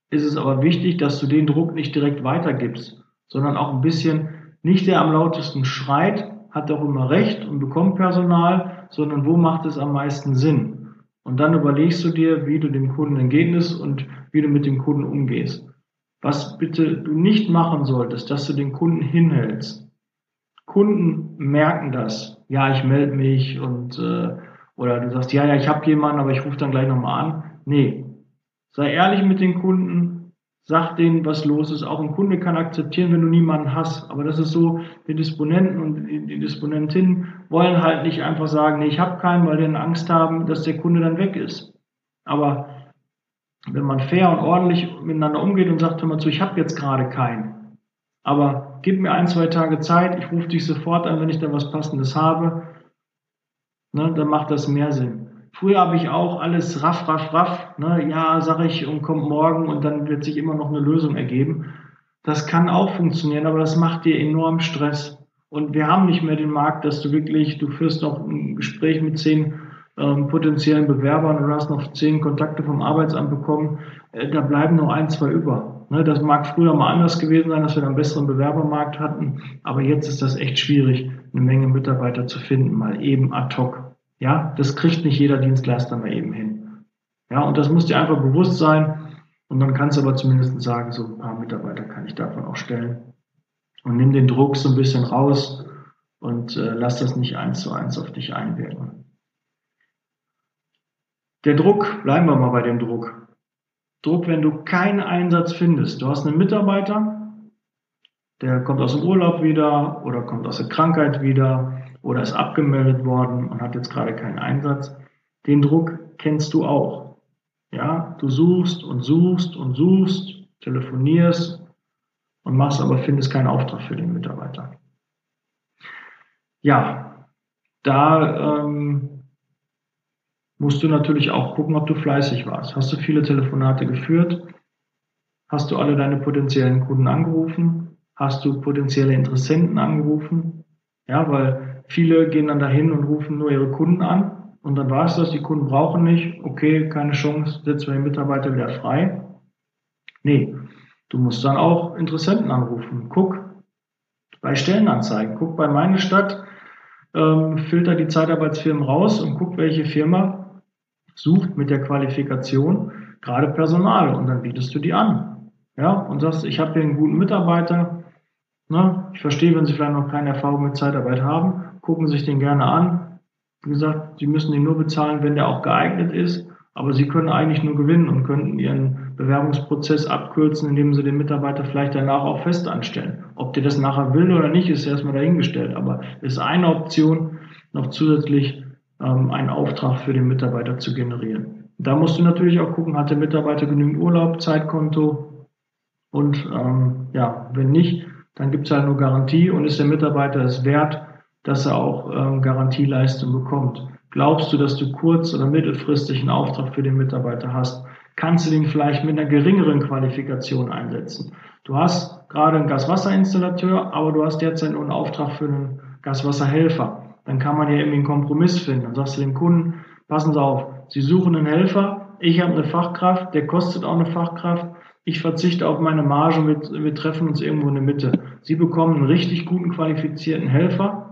ist es aber wichtig, dass du den Druck nicht direkt weitergibst, sondern auch ein bisschen, nicht der am lautesten schreit, hat auch immer recht und bekommt Personal, sondern wo macht es am meisten Sinn? Und dann überlegst du dir, wie du dem Kunden entgegnest und wie du mit dem Kunden umgehst. Was bitte du nicht machen solltest, dass du den Kunden hinhältst. Kunden merken das. Ja, ich melde mich und äh, oder du sagst, ja, ja, ich habe jemanden, aber ich rufe dann gleich nochmal an. Nee. Sei ehrlich mit den Kunden, sag denen, was los ist. Auch ein Kunde kann akzeptieren, wenn du niemanden hast. Aber das ist so, die Disponenten und die Disponentinnen wollen halt nicht einfach sagen, nee, ich habe keinen, weil die Angst haben, dass der Kunde dann weg ist. Aber wenn man fair und ordentlich miteinander umgeht und sagt immer zu, ich habe jetzt gerade keinen, aber gib mir ein, zwei Tage Zeit, ich rufe dich sofort an, wenn ich da was Passendes habe, ne, dann macht das mehr Sinn. Früher habe ich auch alles raff, raff, raff, ne, ja, sage ich und kommt morgen und dann wird sich immer noch eine Lösung ergeben. Das kann auch funktionieren, aber das macht dir enorm Stress. Und wir haben nicht mehr den Markt, dass du wirklich, du führst noch ein Gespräch mit zehn ähm, potenziellen Bewerbern und hast noch zehn Kontakte vom Arbeitsamt bekommen. Äh, da bleiben noch ein, zwei über. Ne, das mag früher mal anders gewesen sein, dass wir einen besseren Bewerbermarkt hatten, aber jetzt ist das echt schwierig, eine Menge Mitarbeiter zu finden, mal eben ad hoc. Ja, das kriegt nicht jeder Dienstleister mal eben hin. Ja, und das muss dir einfach bewusst sein. Und dann kannst du aber zumindest sagen, so ein paar Mitarbeiter kann ich davon auch stellen. Und nimm den Druck so ein bisschen raus und äh, lass das nicht eins zu eins auf dich einwirken. Der Druck, bleiben wir mal bei dem Druck. Druck, wenn du keinen Einsatz findest. Du hast einen Mitarbeiter, der kommt aus dem Urlaub wieder oder kommt aus der Krankheit wieder oder ist abgemeldet worden und hat jetzt gerade keinen Einsatz. Den Druck kennst du auch. Ja, du suchst und suchst und suchst, telefonierst und machst aber findest keinen Auftrag für den Mitarbeiter. Ja, da ähm, musst du natürlich auch gucken, ob du fleißig warst. Hast du viele Telefonate geführt? Hast du alle deine potenziellen Kunden angerufen? Hast du potenzielle Interessenten angerufen? Ja, weil viele gehen dann dahin und rufen nur ihre Kunden an und dann war es das, die Kunden brauchen nicht, okay, keine Chance, setzen wir den Mitarbeiter wieder frei. Nee, du musst dann auch Interessenten anrufen. Guck bei Stellenanzeigen, guck bei meine Stadt, ähm, filter die Zeitarbeitsfirmen raus und guck, welche Firma sucht mit der Qualifikation gerade Personal und dann bietest du die an. Ja, und sagst, ich habe hier einen guten Mitarbeiter. Ne? Ich verstehe, wenn Sie vielleicht noch keine Erfahrung mit Zeitarbeit haben, gucken Sie sich den gerne an, wie gesagt, Sie müssen ihn nur bezahlen, wenn der auch geeignet ist. Aber Sie können eigentlich nur gewinnen und könnten Ihren Bewerbungsprozess abkürzen, indem Sie den Mitarbeiter vielleicht danach auch fest anstellen. Ob der das nachher will oder nicht, ist erstmal dahingestellt. Aber es ist eine Option, noch zusätzlich ähm, einen Auftrag für den Mitarbeiter zu generieren. Da musst du natürlich auch gucken, hat der Mitarbeiter genügend Urlaub, Zeitkonto und ähm, ja, wenn nicht, dann gibt es halt nur Garantie und ist der Mitarbeiter es wert, dass er auch ähm, Garantieleistung bekommt. Glaubst du, dass du kurz- oder mittelfristig einen Auftrag für den Mitarbeiter hast? Kannst du den vielleicht mit einer geringeren Qualifikation einsetzen? Du hast gerade einen Gaswasserinstallateur, aber du hast derzeit nur einen Auftrag für einen Gaswasserhelfer. Dann kann man ja irgendwie einen Kompromiss finden. Dann sagst du dem Kunden, passen Sie auf, Sie suchen einen Helfer, ich habe eine Fachkraft, der kostet auch eine Fachkraft, ich verzichte auf meine Marge, wir, wir treffen uns irgendwo in der Mitte. Sie bekommen einen richtig guten, qualifizierten Helfer,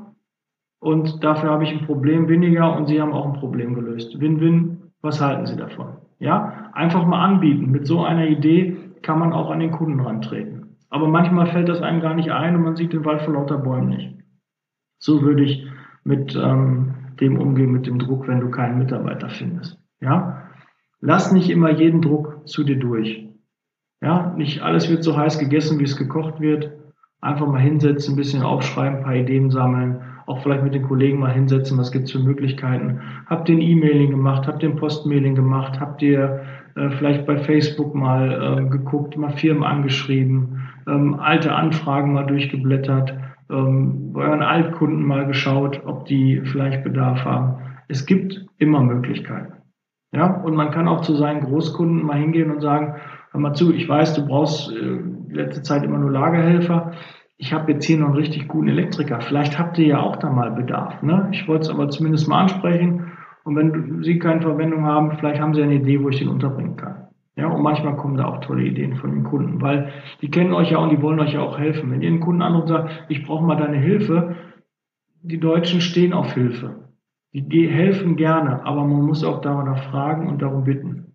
und dafür habe ich ein Problem weniger und Sie haben auch ein Problem gelöst. Win-win, was halten Sie davon? Ja, einfach mal anbieten. Mit so einer Idee kann man auch an den Kunden rantreten. Aber manchmal fällt das einem gar nicht ein und man sieht den Wald vor lauter Bäumen nicht. So würde ich mit ähm, dem umgehen, mit dem Druck, wenn du keinen Mitarbeiter findest. Ja, lass nicht immer jeden Druck zu dir durch. Ja, nicht alles wird so heiß gegessen, wie es gekocht wird. Einfach mal hinsetzen, ein bisschen aufschreiben, ein paar Ideen sammeln auch vielleicht mit den Kollegen mal hinsetzen, was gibt es für Möglichkeiten. Habt ein E-Mailing gemacht, habt ihr ein Postmailing gemacht, habt ihr äh, vielleicht bei Facebook mal äh, geguckt, mal Firmen angeschrieben, ähm, alte Anfragen mal durchgeblättert, ähm, bei euren Altkunden mal geschaut, ob die vielleicht Bedarf haben. Es gibt immer Möglichkeiten. Ja, und man kann auch zu seinen Großkunden mal hingehen und sagen, hör mal zu, ich weiß, du brauchst äh, letzte Zeit immer nur Lagerhelfer ich habe jetzt hier noch einen richtig guten Elektriker. Vielleicht habt ihr ja auch da mal Bedarf. Ne? Ich wollte es aber zumindest mal ansprechen. Und wenn Sie keine Verwendung haben, vielleicht haben Sie eine Idee, wo ich den unterbringen kann. Ja, und manchmal kommen da auch tolle Ideen von den Kunden, weil die kennen euch ja und die wollen euch ja auch helfen. Wenn ihr einen Kunden anruft und sagt, ich brauche mal deine Hilfe, die Deutschen stehen auf Hilfe. Die helfen gerne, aber man muss auch danach fragen und darum bitten.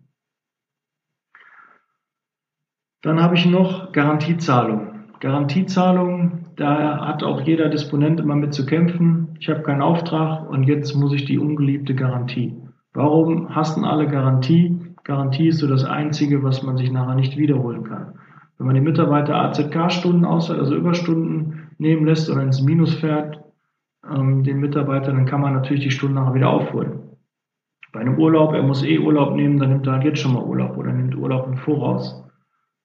Dann habe ich noch Garantiezahlung. Garantiezahlungen, da hat auch jeder Disponent immer mit zu kämpfen. Ich habe keinen Auftrag und jetzt muss ich die ungeliebte Garantie. Warum hassen alle Garantie? Garantie ist so das Einzige, was man sich nachher nicht wiederholen kann. Wenn man die Mitarbeiter AZK-Stunden ausfällt, also Überstunden nehmen lässt oder ins Minus fährt, ähm, den Mitarbeitern, dann kann man natürlich die Stunden nachher wieder aufholen. Bei einem Urlaub, er muss eh Urlaub nehmen, dann nimmt er halt jetzt schon mal Urlaub oder nimmt Urlaub im Voraus.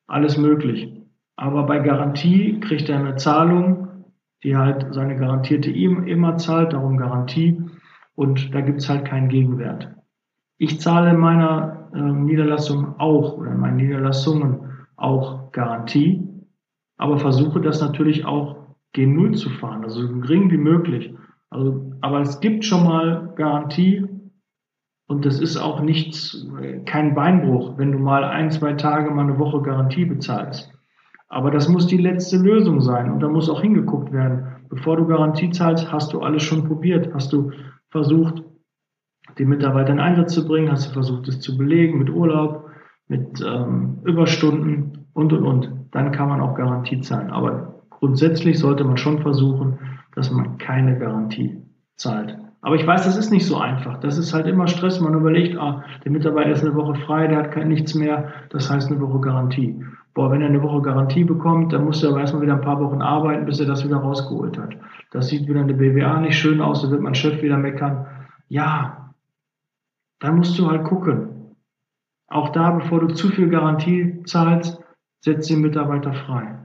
Alles möglich. Aber bei Garantie kriegt er eine Zahlung, die halt seine garantierte ihm immer zahlt, darum Garantie. Und da gibt's halt keinen Gegenwert. Ich zahle in meiner äh, Niederlassung auch oder in meinen Niederlassungen auch Garantie, aber versuche das natürlich auch G0 zu fahren, also so gering wie möglich. Also, aber es gibt schon mal Garantie und das ist auch nichts, kein Beinbruch, wenn du mal ein, zwei Tage mal eine Woche Garantie bezahlst. Aber das muss die letzte Lösung sein und da muss auch hingeguckt werden. Bevor du Garantie zahlst, hast du alles schon probiert. Hast du versucht, die Mitarbeiter in Einsatz zu bringen? Hast du versucht, es zu belegen mit Urlaub, mit ähm, Überstunden und, und, und? Dann kann man auch Garantie zahlen. Aber grundsätzlich sollte man schon versuchen, dass man keine Garantie zahlt. Aber ich weiß, das ist nicht so einfach. Das ist halt immer Stress. Man überlegt, ah, der Mitarbeiter ist eine Woche frei, der hat kein nichts mehr. Das heißt eine Woche Garantie. Boah, wenn er eine Woche Garantie bekommt, dann muss er aber erstmal wieder ein paar Wochen arbeiten, bis er das wieder rausgeholt hat. Das sieht wieder in der BWA nicht schön aus, da wird mein Chef wieder meckern. Ja, dann musst du halt gucken. Auch da, bevor du zu viel Garantie zahlst, setz den Mitarbeiter frei.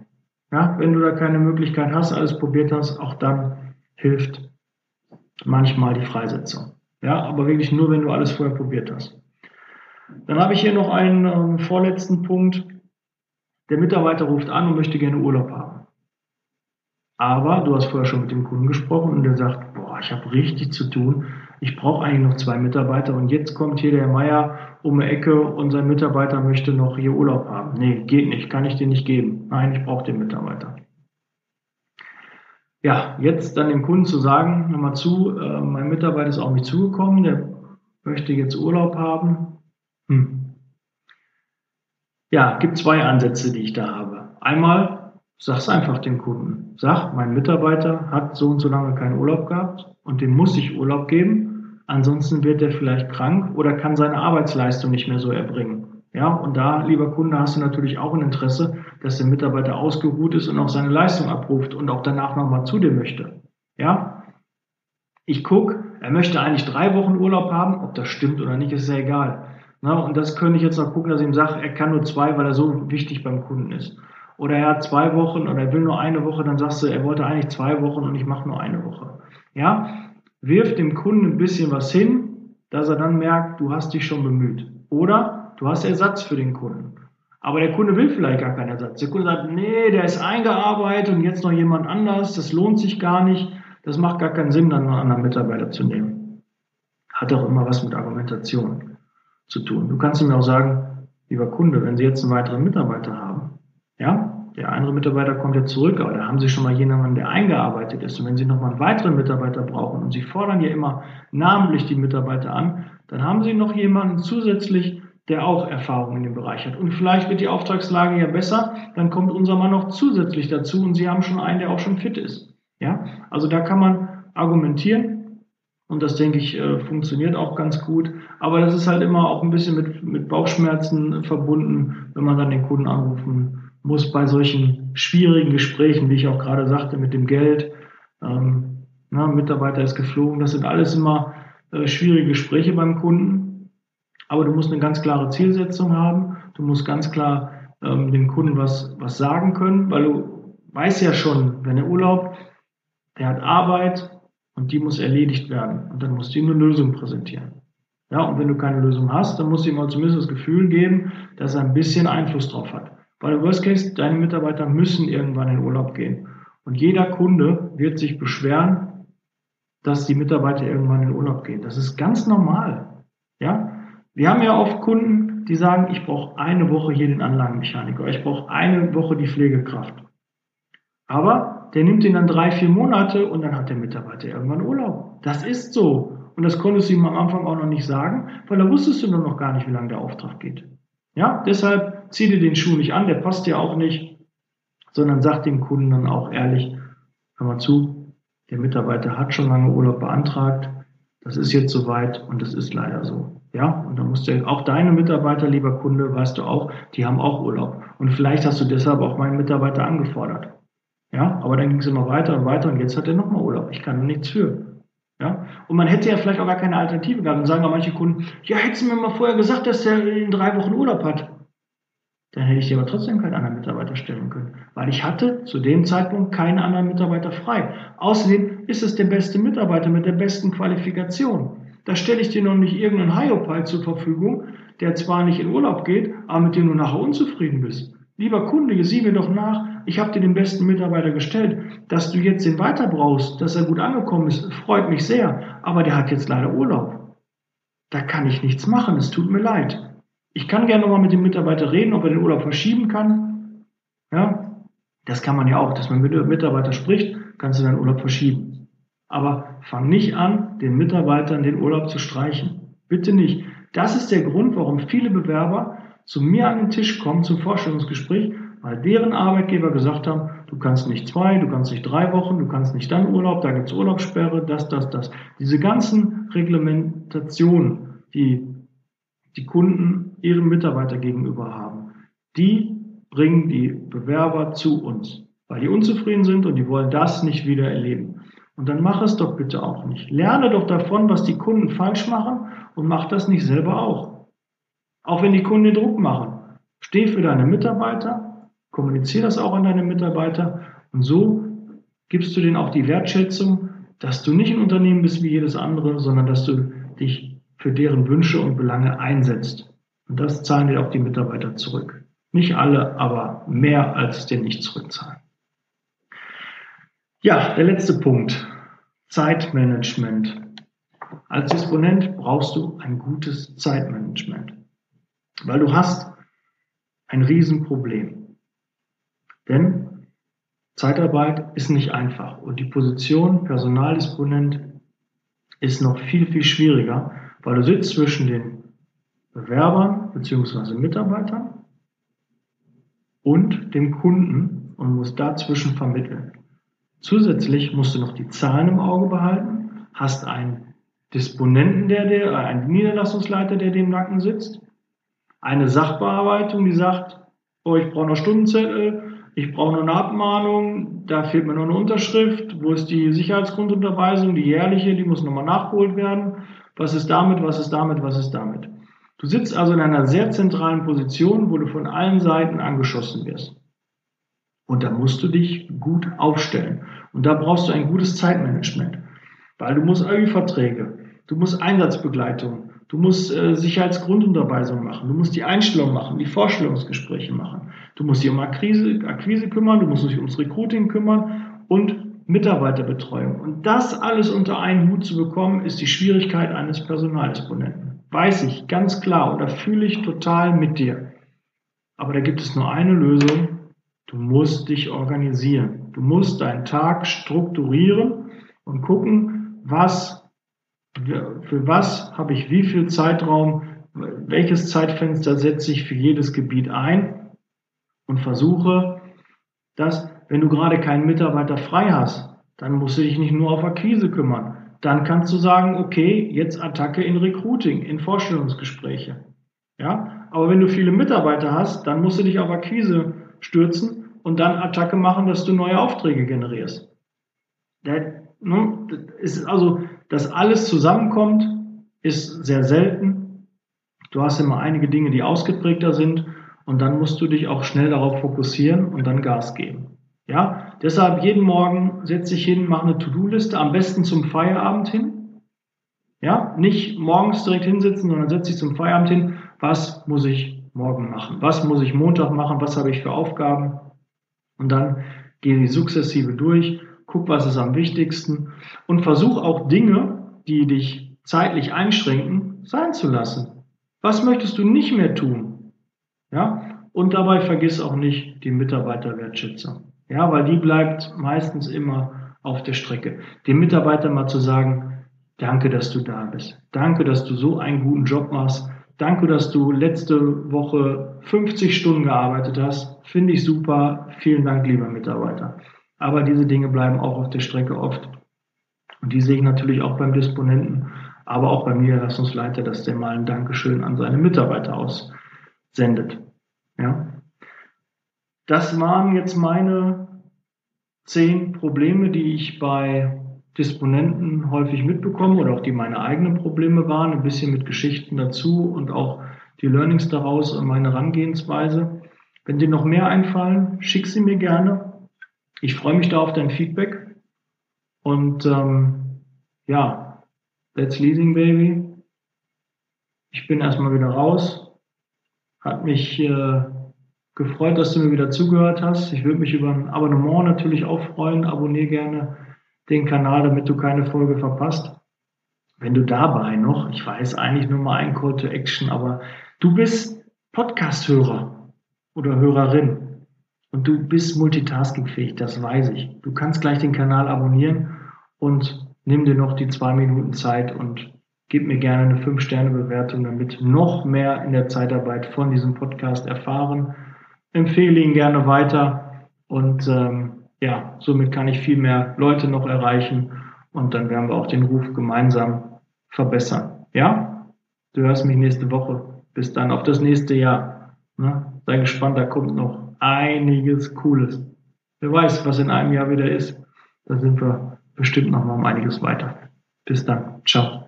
Ja, wenn du da keine Möglichkeit hast, alles probiert hast, auch dann hilft manchmal die Freisetzung. Ja, aber wirklich nur, wenn du alles vorher probiert hast. Dann habe ich hier noch einen äh, vorletzten Punkt. Der Mitarbeiter ruft an und möchte gerne Urlaub haben. Aber du hast vorher schon mit dem Kunden gesprochen und der sagt, boah, ich habe richtig zu tun. Ich brauche eigentlich noch zwei Mitarbeiter und jetzt kommt hier der Meier um die Ecke und sein Mitarbeiter möchte noch hier Urlaub haben. Nee, geht nicht, kann ich dir nicht geben. Nein, ich brauche den Mitarbeiter. Ja, jetzt dann dem Kunden zu sagen, hör mal zu, äh, mein Mitarbeiter ist auf mich zugekommen, der möchte jetzt Urlaub haben. Hm. Ja, gibt zwei Ansätze, die ich da habe. Einmal, sag's einfach dem Kunden. Sag, mein Mitarbeiter hat so und so lange keinen Urlaub gehabt und dem muss ich Urlaub geben. Ansonsten wird er vielleicht krank oder kann seine Arbeitsleistung nicht mehr so erbringen. Ja, und da, lieber Kunde, hast du natürlich auch ein Interesse, dass der Mitarbeiter ausgeruht ist und auch seine Leistung abruft und auch danach nochmal zu dir möchte. Ja, ich gucke, er möchte eigentlich drei Wochen Urlaub haben, ob das stimmt oder nicht, ist ja egal. Na, und das könnte ich jetzt noch gucken, dass ich ihm sage, er kann nur zwei, weil er so wichtig beim Kunden ist. Oder er hat zwei Wochen oder er will nur eine Woche, dann sagst du, er wollte eigentlich zwei Wochen und ich mache nur eine Woche. Ja, wirf dem Kunden ein bisschen was hin, dass er dann merkt, du hast dich schon bemüht. Oder du hast Ersatz für den Kunden. Aber der Kunde will vielleicht gar keinen Ersatz. Der Kunde sagt, nee, der ist eingearbeitet und jetzt noch jemand anders, das lohnt sich gar nicht. Das macht gar keinen Sinn, dann einen anderen Mitarbeiter zu nehmen. Hat auch immer was mit Argumentation zu tun. Du kannst ihm auch sagen, lieber Kunde, wenn Sie jetzt einen weiteren Mitarbeiter haben, ja, der andere Mitarbeiter kommt ja zurück, aber da haben Sie schon mal jemanden, der eingearbeitet ist. Und wenn Sie nochmal einen weiteren Mitarbeiter brauchen und Sie fordern ja immer namentlich die Mitarbeiter an, dann haben Sie noch jemanden zusätzlich, der auch Erfahrung in dem Bereich hat. Und vielleicht wird die Auftragslage ja besser, dann kommt unser Mann noch zusätzlich dazu und Sie haben schon einen, der auch schon fit ist. Ja, also da kann man argumentieren und das, denke ich, äh, funktioniert auch ganz gut. Aber das ist halt immer auch ein bisschen mit, mit Bauchschmerzen verbunden, wenn man dann den Kunden anrufen muss bei solchen schwierigen Gesprächen, wie ich auch gerade sagte, mit dem Geld. Ähm, na, Mitarbeiter ist geflogen. Das sind alles immer äh, schwierige Gespräche beim Kunden. Aber du musst eine ganz klare Zielsetzung haben. Du musst ganz klar ähm, dem Kunden was, was sagen können, weil du weißt ja schon, wenn er Urlaub, der hat Arbeit, und die muss erledigt werden. Und dann musst du ihm eine Lösung präsentieren. Ja, und wenn du keine Lösung hast, dann musst du ihm mal zumindest das Gefühl geben, dass er ein bisschen Einfluss drauf hat. Weil im Worst Case, deine Mitarbeiter müssen irgendwann in Urlaub gehen. Und jeder Kunde wird sich beschweren, dass die Mitarbeiter irgendwann in Urlaub gehen. Das ist ganz normal. Ja, wir haben ja oft Kunden, die sagen, ich brauche eine Woche hier den Anlagenmechaniker, ich brauche eine Woche die Pflegekraft. Aber der nimmt ihn dann drei, vier Monate und dann hat der Mitarbeiter irgendwann Urlaub. Das ist so. Und das konntest du ihm am Anfang auch noch nicht sagen, weil da wusstest du nur noch gar nicht, wie lange der Auftrag geht. Ja, deshalb zieh dir den Schuh nicht an, der passt dir auch nicht, sondern sag dem Kunden dann auch ehrlich, hör mal zu, der Mitarbeiter hat schon lange Urlaub beantragt, das ist jetzt soweit und das ist leider so. Ja, und dann musst du auch deine Mitarbeiter, lieber Kunde, weißt du auch, die haben auch Urlaub. Und vielleicht hast du deshalb auch meinen Mitarbeiter angefordert. Ja, aber dann ging es immer weiter und weiter und jetzt hat er nochmal Urlaub. Ich kann nichts für. Ja? Und man hätte ja vielleicht auch gar keine Alternative gehabt. Und sagen auch manche Kunden, ja, hättest du mir mal vorher gesagt, dass der in drei Wochen Urlaub hat. Dann hätte ich dir aber trotzdem keinen anderen Mitarbeiter stellen können. Weil ich hatte zu dem Zeitpunkt keinen anderen Mitarbeiter frei. Außerdem ist es der beste Mitarbeiter mit der besten Qualifikation. Da stelle ich dir noch nicht irgendeinen Hyopai zur Verfügung, der zwar nicht in Urlaub geht, aber mit dem du nachher unzufrieden bist. Lieber Kunde, sieh mir doch nach, ich habe dir den besten Mitarbeiter gestellt. Dass du jetzt den weiter brauchst, dass er gut angekommen ist, freut mich sehr, aber der hat jetzt leider Urlaub. Da kann ich nichts machen, es tut mir leid. Ich kann gerne nochmal mit dem Mitarbeiter reden, ob er den Urlaub verschieben kann. Ja, das kann man ja auch, dass man mit dem Mitarbeiter spricht, kannst du deinen Urlaub verschieben. Aber fang nicht an, den Mitarbeitern den Urlaub zu streichen. Bitte nicht. Das ist der Grund, warum viele Bewerber zu mir an den Tisch kommen zum Vorstellungsgespräch, weil deren Arbeitgeber gesagt haben, du kannst nicht zwei, du kannst nicht drei Wochen, du kannst nicht dann Urlaub, da gibt es Urlaubssperre, das, das, das. Diese ganzen Reglementationen, die die Kunden ihren Mitarbeiter gegenüber haben, die bringen die Bewerber zu uns, weil die unzufrieden sind und die wollen das nicht wieder erleben. Und dann mach es doch bitte auch nicht. Lerne doch davon, was die Kunden falsch machen und mach das nicht selber auch. Auch wenn die Kunden Druck machen. Steh für deine Mitarbeiter, kommuniziere das auch an deine Mitarbeiter und so gibst du denen auch die Wertschätzung, dass du nicht ein Unternehmen bist wie jedes andere, sondern dass du dich für deren Wünsche und Belange einsetzt. Und das zahlen dir auch die Mitarbeiter zurück. Nicht alle, aber mehr als dir nicht zurückzahlen. Ja, der letzte Punkt. Zeitmanagement. Als Disponent brauchst du ein gutes Zeitmanagement. Weil du hast ein Riesenproblem. Denn Zeitarbeit ist nicht einfach und die Position Personaldisponent ist noch viel, viel schwieriger, weil du sitzt zwischen den Bewerbern bzw. Mitarbeitern und dem Kunden und musst dazwischen vermitteln. Zusätzlich musst du noch die Zahlen im Auge behalten, hast einen Disponenten, der, der einen Niederlassungsleiter, der dem Nacken sitzt eine Sachbearbeitung, die sagt, oh, ich brauche noch Stundenzettel, ich brauche noch eine Abmahnung, da fehlt mir noch eine Unterschrift, wo ist die Sicherheitsgrundunterweisung, die jährliche, die muss nochmal nachgeholt werden. Was ist damit, was ist damit, was ist damit? Du sitzt also in einer sehr zentralen Position, wo du von allen Seiten angeschossen wirst. Und da musst du dich gut aufstellen. Und da brauchst du ein gutes Zeitmanagement. Weil du musst Verträge, du musst Einsatzbegleitung, Du musst äh, Sicherheitsgrundunterweisung machen. Du musst die Einstellung machen, die Vorstellungsgespräche machen. Du musst dich um Akquise, Akquise kümmern, du musst dich ums Recruiting kümmern und Mitarbeiterbetreuung. Und das alles unter einen Hut zu bekommen, ist die Schwierigkeit eines Personaldisponenten. Weiß ich ganz klar da fühle ich total mit dir. Aber da gibt es nur eine Lösung. Du musst dich organisieren. Du musst deinen Tag strukturieren und gucken, was für was habe ich wie viel Zeitraum, welches Zeitfenster setze ich für jedes Gebiet ein und versuche, dass, wenn du gerade keinen Mitarbeiter frei hast, dann musst du dich nicht nur auf Akquise kümmern. Dann kannst du sagen, okay, jetzt Attacke in Recruiting, in Vorstellungsgespräche. Ja, aber wenn du viele Mitarbeiter hast, dann musst du dich auf Akquise stürzen und dann Attacke machen, dass du neue Aufträge generierst. Das, ne, ist also dass alles zusammenkommt, ist sehr selten. Du hast immer einige Dinge, die ausgeprägter sind und dann musst du dich auch schnell darauf fokussieren und dann Gas geben. Ja, deshalb jeden Morgen setze ich hin, mache eine To-Do-Liste, am besten zum Feierabend hin. Ja, nicht morgens direkt hinsetzen, sondern setze ich zum Feierabend hin, was muss ich morgen machen? Was muss ich Montag machen? Was habe ich für Aufgaben? Und dann gehe ich sukzessive durch guck, was ist am wichtigsten und versuch auch Dinge, die dich zeitlich einschränken, sein zu lassen. Was möchtest du nicht mehr tun? Ja, und dabei vergiss auch nicht die Mitarbeiterwertschätzung. Ja, weil die bleibt meistens immer auf der Strecke. Dem Mitarbeiter mal zu sagen, danke, dass du da bist. Danke, dass du so einen guten Job machst. Danke, dass du letzte Woche 50 Stunden gearbeitet hast. Finde ich super. Vielen Dank, lieber Mitarbeiter. Aber diese Dinge bleiben auch auf der Strecke oft. Und die sehe ich natürlich auch beim Disponenten, aber auch beim Niederlassungsleiter, dass der mal ein Dankeschön an seine Mitarbeiter aussendet. Ja. Das waren jetzt meine zehn Probleme, die ich bei Disponenten häufig mitbekommen oder auch die meine eigenen Probleme waren, ein bisschen mit Geschichten dazu und auch die Learnings daraus und meine Herangehensweise. Wenn dir noch mehr einfallen, schick sie mir gerne. Ich freue mich da auf dein Feedback. Und ähm, ja, that's Leasing Baby. Ich bin erstmal wieder raus. Hat mich äh, gefreut, dass du mir wieder zugehört hast. Ich würde mich über ein Abonnement natürlich auch freuen. Abonniere gerne den Kanal, damit du keine Folge verpasst. Wenn du dabei noch, ich weiß eigentlich nur mal ein Call to Action, aber du bist Podcast-Hörer oder Hörerin und du bist multitaskingfähig, das weiß ich. Du kannst gleich den Kanal abonnieren und nimm dir noch die zwei Minuten Zeit und gib mir gerne eine 5-Sterne-Bewertung, damit noch mehr in der Zeitarbeit von diesem Podcast erfahren. Empfehle ihn gerne weiter und ähm, ja, somit kann ich viel mehr Leute noch erreichen und dann werden wir auch den Ruf gemeinsam verbessern. Ja, du hörst mich nächste Woche. Bis dann auf das nächste Jahr. Ne? Sei gespannt, da kommt noch einiges Cooles. Wer weiß, was in einem Jahr wieder ist. Da sind wir bestimmt noch mal um einiges weiter. Bis dann. Ciao.